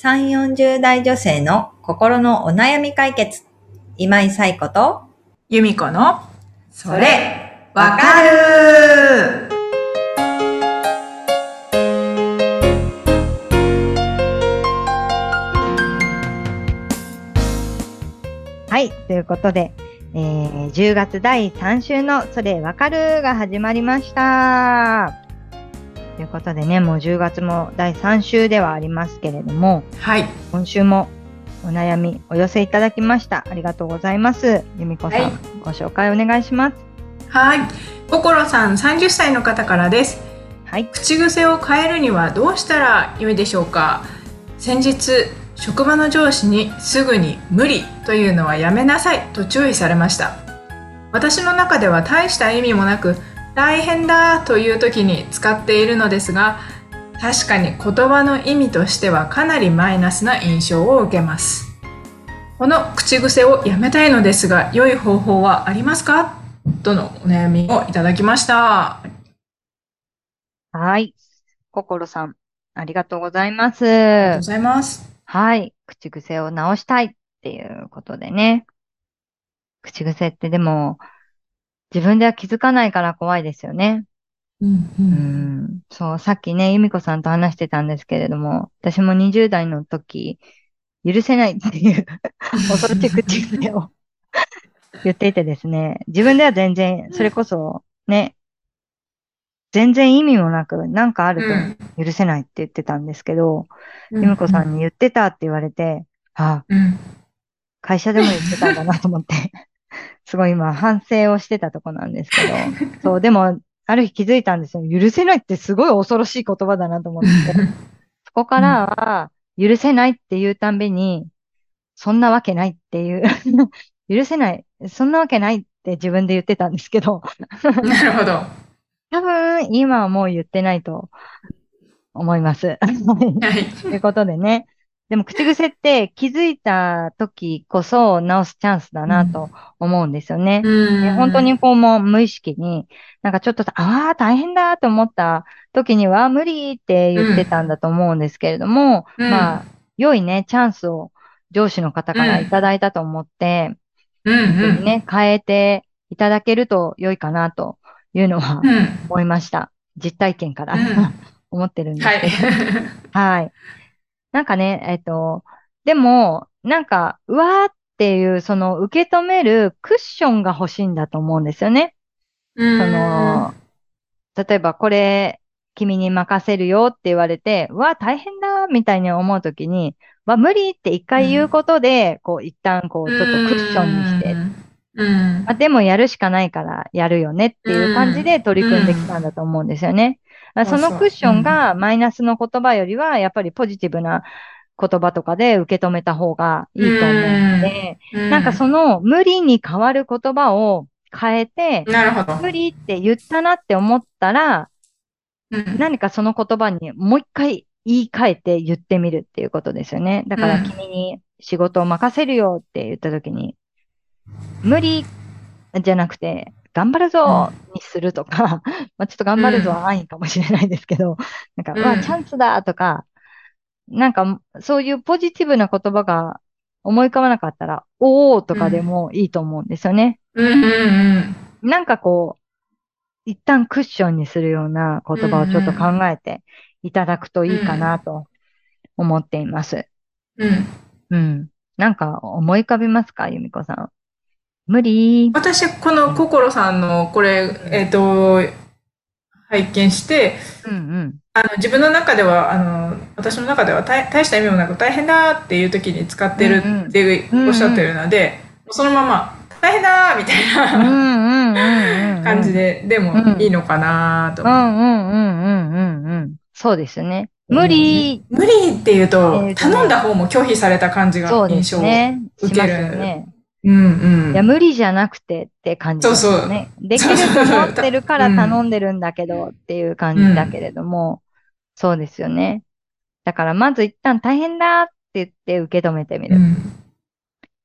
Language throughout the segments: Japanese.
3、40代女性の心のお悩み解決。今井冴子と、由美子の、それ、わかるはい、ということで、えー10月第3週のそれわかるが始まりました。ということでね、もう10月も第3週ではありますけれども、はい。今週もお悩みお寄せいただきました。ありがとうございます。由美子さん、はいご紹介お願いします。はい。心さん30歳の方からです。はい。口癖を変えるにはどうしたら良いでしょうか先日、職場の上司にすぐに無理というのはやめなさいと注意されました。私の中では大した意味もなく大変だという時に使っているのですが確かに言葉の意味としてはかなりマイナスな印象を受けますこの口癖をやめたいのですが良い方法はありますか？とのお悩みをいただきましたはい。心さん、ありがとうございます。ありがとうございますはい。口癖を直したいっていうことでね。口癖ってでも、自分では気づかないから怖いですよね。うんううん。ん。そう、さっきね、由美子さんと話してたんですけれども、私も20代の時、許せないっていう 恐ろしい口癖を言っていてですね、自分では全然、それこそね、全然意味もなく、なんかあると許せないって言ってたんですけど、うん。由美子さんに言ってたって言われて、あ、うん。会社でも言ってたんだなと思って、すごい今反省をしてたとこなんですけど、そう、でも、ある日気づいたんですよ。許せないってすごい恐ろしい言葉だなと思って。そこからは、許せないって言うたんびに、そんなわけないっていう、許せない、そんなわけないって自分で言ってたんですけど、なるほど多分今はもう言ってないと思います。はいということでね。でも口癖って気づいた時こそ直すチャンスだなと思うんですよね。で本当にこうもう無意識に、なんかちょっと、ああ、大変だと思った時には無理って言ってたんだと思うんですけれども、うんまあ、良いね、チャンスを上司の方からいただいたと思って、うんうんね、変えていただけると良いかなというのはうん思いました。実体験から、うん 思ってるんですはいけど。はい。なんかね、えっと、でも、なんか、うわーっていう、その、受け止めるクッションが欲しいんだと思うんですよね。そその、例えば、これ、君に任せるよって言われて、うわ、大変だみたいに思うときに、わ、無理って一回言うことで、こう、一旦、こう、ちょっとクッションにして、うん。あ、でもやるしかないからやるよねっていう感じで取り組んできたんだと思うんですよね。あそのクッションがマイナスの言葉よりは、やっぱりポジティブな言葉とかで受け止めた方がいいと思うので、うなんかその無理に変わる言葉を変えて、無理って言ったなって思ったら、うん。何かその言葉にもう一回言い換えて言ってみるっていうことですよね。だからうん。君に仕事を任せるよって言った時に、無理じゃなくて、頑張るぞにするとか、まあちょっと頑張るぞは安易かもしれないですけど、なんか、うわ、チャンスだとか、なんかそういうポジティブな言葉が思い浮かばなかったら、おーとかでもいいと思うんですよね。なんかこう、一旦クッションにするような言葉をちょっと考えていただくといいかなと思っています。うんうんうん。なんか思い浮かびますか由美子さん？無理私この心さんのこれえっと拝見してうんうん。あの自分の中ではあの私の中では大大した意味もなく大変だっていう時に使ってるっておっしゃってるのでそのまま大変だみたいな。感じででもいいのかなとうんうんうんうんうんうん。そうですね。無理、無理って言うと、頼んだ方も拒否された感じが印象を。受けるね。うんうん。いや、無理じゃなくてって感じですよね。できると思ってるから頼んでるんだけどっていう感じだけれども、そうですよね。だからまず一旦大変だって言って受け止めてみる。うん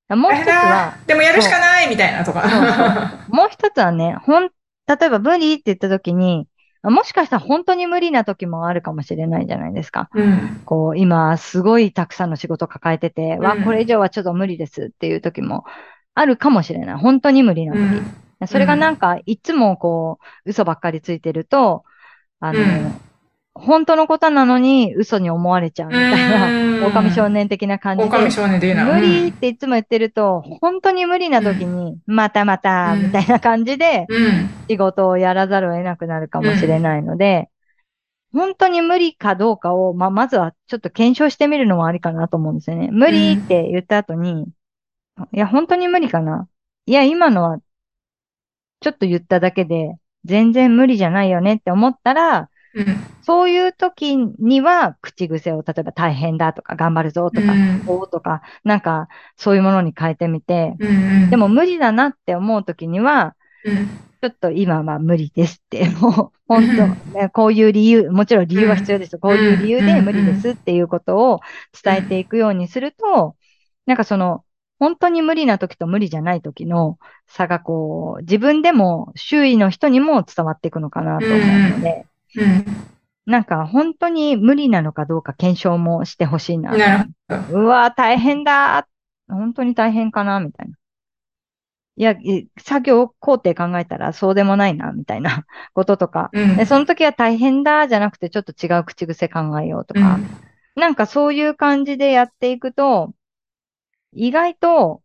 もう一つは、でもやるしかないみたいなとか。もう一つはね、ほん、例えば無理って言った時に、もしかしたら本当に無理な時もあるかもしれないじゃないですか。うん。こう、今、すごいたくさんの仕事抱えてて、わ、うんこれ以上はちょっと無理ですっていう時もあるかもしれない。本当に無理なう時。ん。それがなんか、いつもこう、嘘ばっかりついてると、あの、うん本当のことなのに嘘に思われちゃうみたいうんな、狼少年的な感じで。狼少年でいいな。無理っていつも言ってると、本当に無理な時に、またまた、うんみたいな感じで、うん。仕事をやらざるを得なくなるかもしれないので、本当に無理かどうかを、まあ、まずはちょっと検証してみるのもありかなと思うんですよね。無理って言った後に、いや、本当に無理かないや、今のは、ちょっと言っただけで、全然無理じゃないよねって思ったら、うん。そういう時には、口癖を、例えば大変だとか、頑張るぞとか、うんとか、なんか、そういうものに変えてみて、うん。でも無理だなって思う時には、うん、ちょっと今は無理ですって、もう、本当、ね、こういう理由、もちろん理由は必要ですよ。こういう理由で無理ですっていうことを伝えていくようにすると、なんかその、本当に無理な時と無理じゃない時の差がこう、自分でも周囲の人にも伝わっていくのかなと思うので、うん。なんか本当に無理なのかどうか検証もしてほしいな。なうわー大変だ本当に大変かなみたいな。いや、い作業工程考えたらそうでもないな、みたいな こととか。うん。でその時は大変だじゃなくてちょっと違う口癖考えようとか。なんかそういう感じでやっていくと、意外と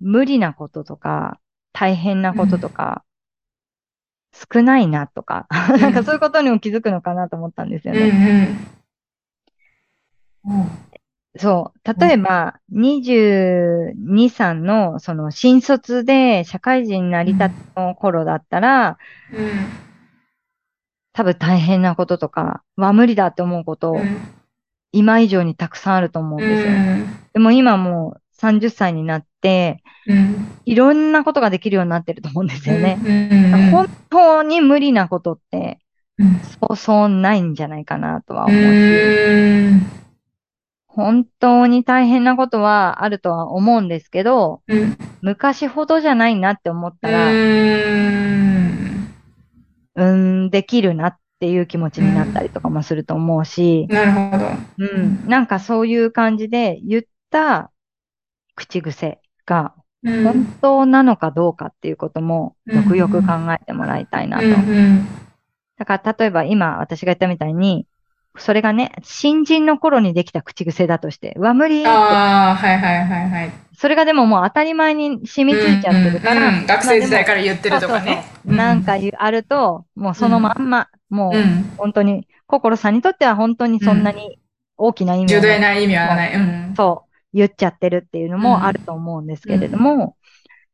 無理なこととか、大変なこととか、少ないなとか、んなんかそういうことにも気づくのかなと思ったんですようん。ね。うん。うん。そう。例えば、22、3の、その、新卒で社会人になりたての頃だったら、うん。多分大変なこととか、は無理だって思うこと、うん。今以上にたくさんあると思うんですよ。でも今もう30歳になって、うん。いろんなことができるようになってると思うんですよね。うん。本当に無理なことって、うん。そうそうないんじゃないかなとはう思うし、ん。本当に大変なことはあるとは思うんですけど、うん。昔ほどじゃないなって思ったら、うん。うーん、できるなっていう気持ちになったりとかもすると思うし、なるほど。うん、なんかそういう感じで言った口癖がうん。本当なのかどうかっていうこともうんよくよく考えてもらいたいなと。うん。だから例えば今私が言ったみたいに、それがね、新人の頃にできた口癖だとして、うわ、無理。ああ、はいはいはいはい。それがでももう当たり前に染みついちゃってるから、うんうん学生時代から言ってるとかね。そうそうそうなんかあると、もうそのまんま、もううん。本当に、心さんにとっては本当にそんなに大きな意味を重大な意味はない。うん。そう、言っちゃってるっていうのもあると思うんですけれども、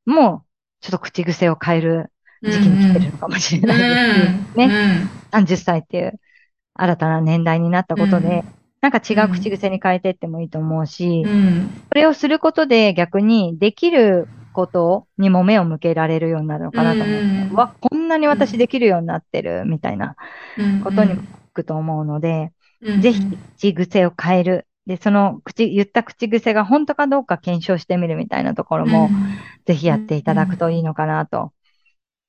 もう、ちょっと口癖を変える時期に来てるのかもしれないですし、ね、ね。30歳っていう新たな年代になったことで、なんか違う口癖に変えてってもいいと思うしう、ん。それをすることで逆にできることにも目を向けられるようになるのかなと思う。うんうわ、こんなに私できるようになってるみたいなうん。ことにもつくと思うので、うんぜひ口癖を変える。で、その口、言った口癖が本当かどうか検証してみるみたいなところも、ぜひやっていただくといいのかなと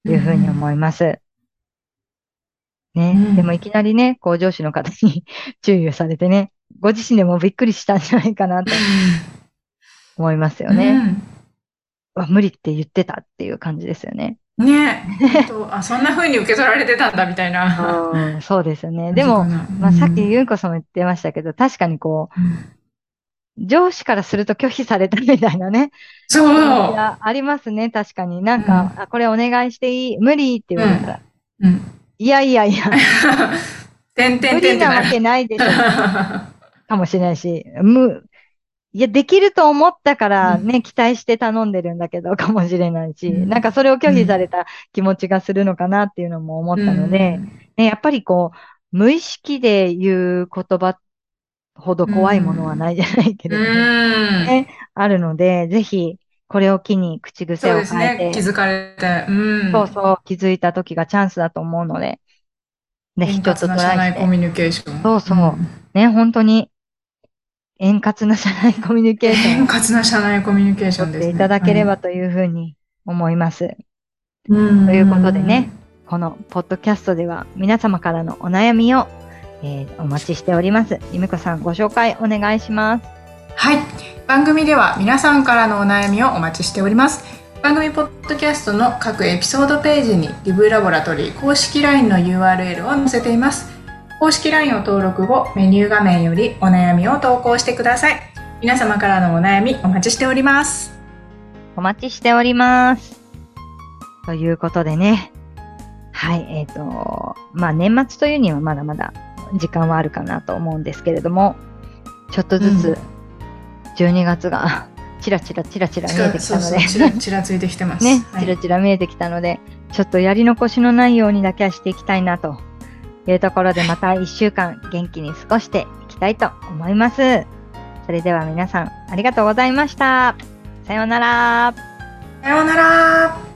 いうふうに思います。ね、うんでもいきなりね、こう上司の方に 注意をされてね、ご自身でもびっくりしたんじゃないかなと思いますよね。うわ無理って言ってたっていう感じですよね。うん。ね本当あ、そんな風に受け取られてたんだみたいな。うん、そうですよね。でも、まあ、さっきゆうこさんも言ってましたけど、確かにこう、上司からすると拒否されたみたいなね。そう。ありますね、確かに。なんか、あ、これお願いしていい？無理って言われたら、うん。いやいやいや、てんて無んてんってなる。理なわけないでしょ、かもしれないし、む、いや、できると思ったからね、期待して頼んでるんだけど、かもしれないし、うんなんかそれを拒否された気持ちがするのかなっていうのも思ったので、ね、やっぱりこう、無意識で言う言葉ほど怖いものはないじゃないけども、うん。ねあるので、ぜひ、これを機に口癖そうですを変えて、ね。気づかれて。うん。そうそう、気づいた時がチャンスだと思うので、ぜひ円ちょっと滑トライしてコ、ミュニケーション。そうそうね、本当に、円滑な社内コミュニケーション円を滑な社内コミュニケーションですね。いただければというふうに思います。うん。ということでね、このポッドキャストでは皆様からのお悩みを、えーお待ちしております。ゆみこさんご紹介お願いします。はい。番組では皆さんからのお悩みをお待ちしております。番組ポッドキャストの各エピソードページにリブラボラトリー公式 LINE の URL を載せています。公式 LINE を登録後、メニュー画面よりお悩みを投稿してください。皆様からのお悩みお待ちしております。お待ちしております。ということでね。はい、えっ、と、まあ年末というにはまだまだ時間はあるかなと思うんですけれども、ちょっとずうんつ12月がチラチラチラチラ見えてきたので、そうそうちらちらついてきてます。ね、はいチラチラ見えてきたので、ちょっとやり残しのないようにだけはしていきたいなというところで、また1週間元気に過ごしていきたいと思います。それでは皆さんありがとうございました。さようなら。さようなら。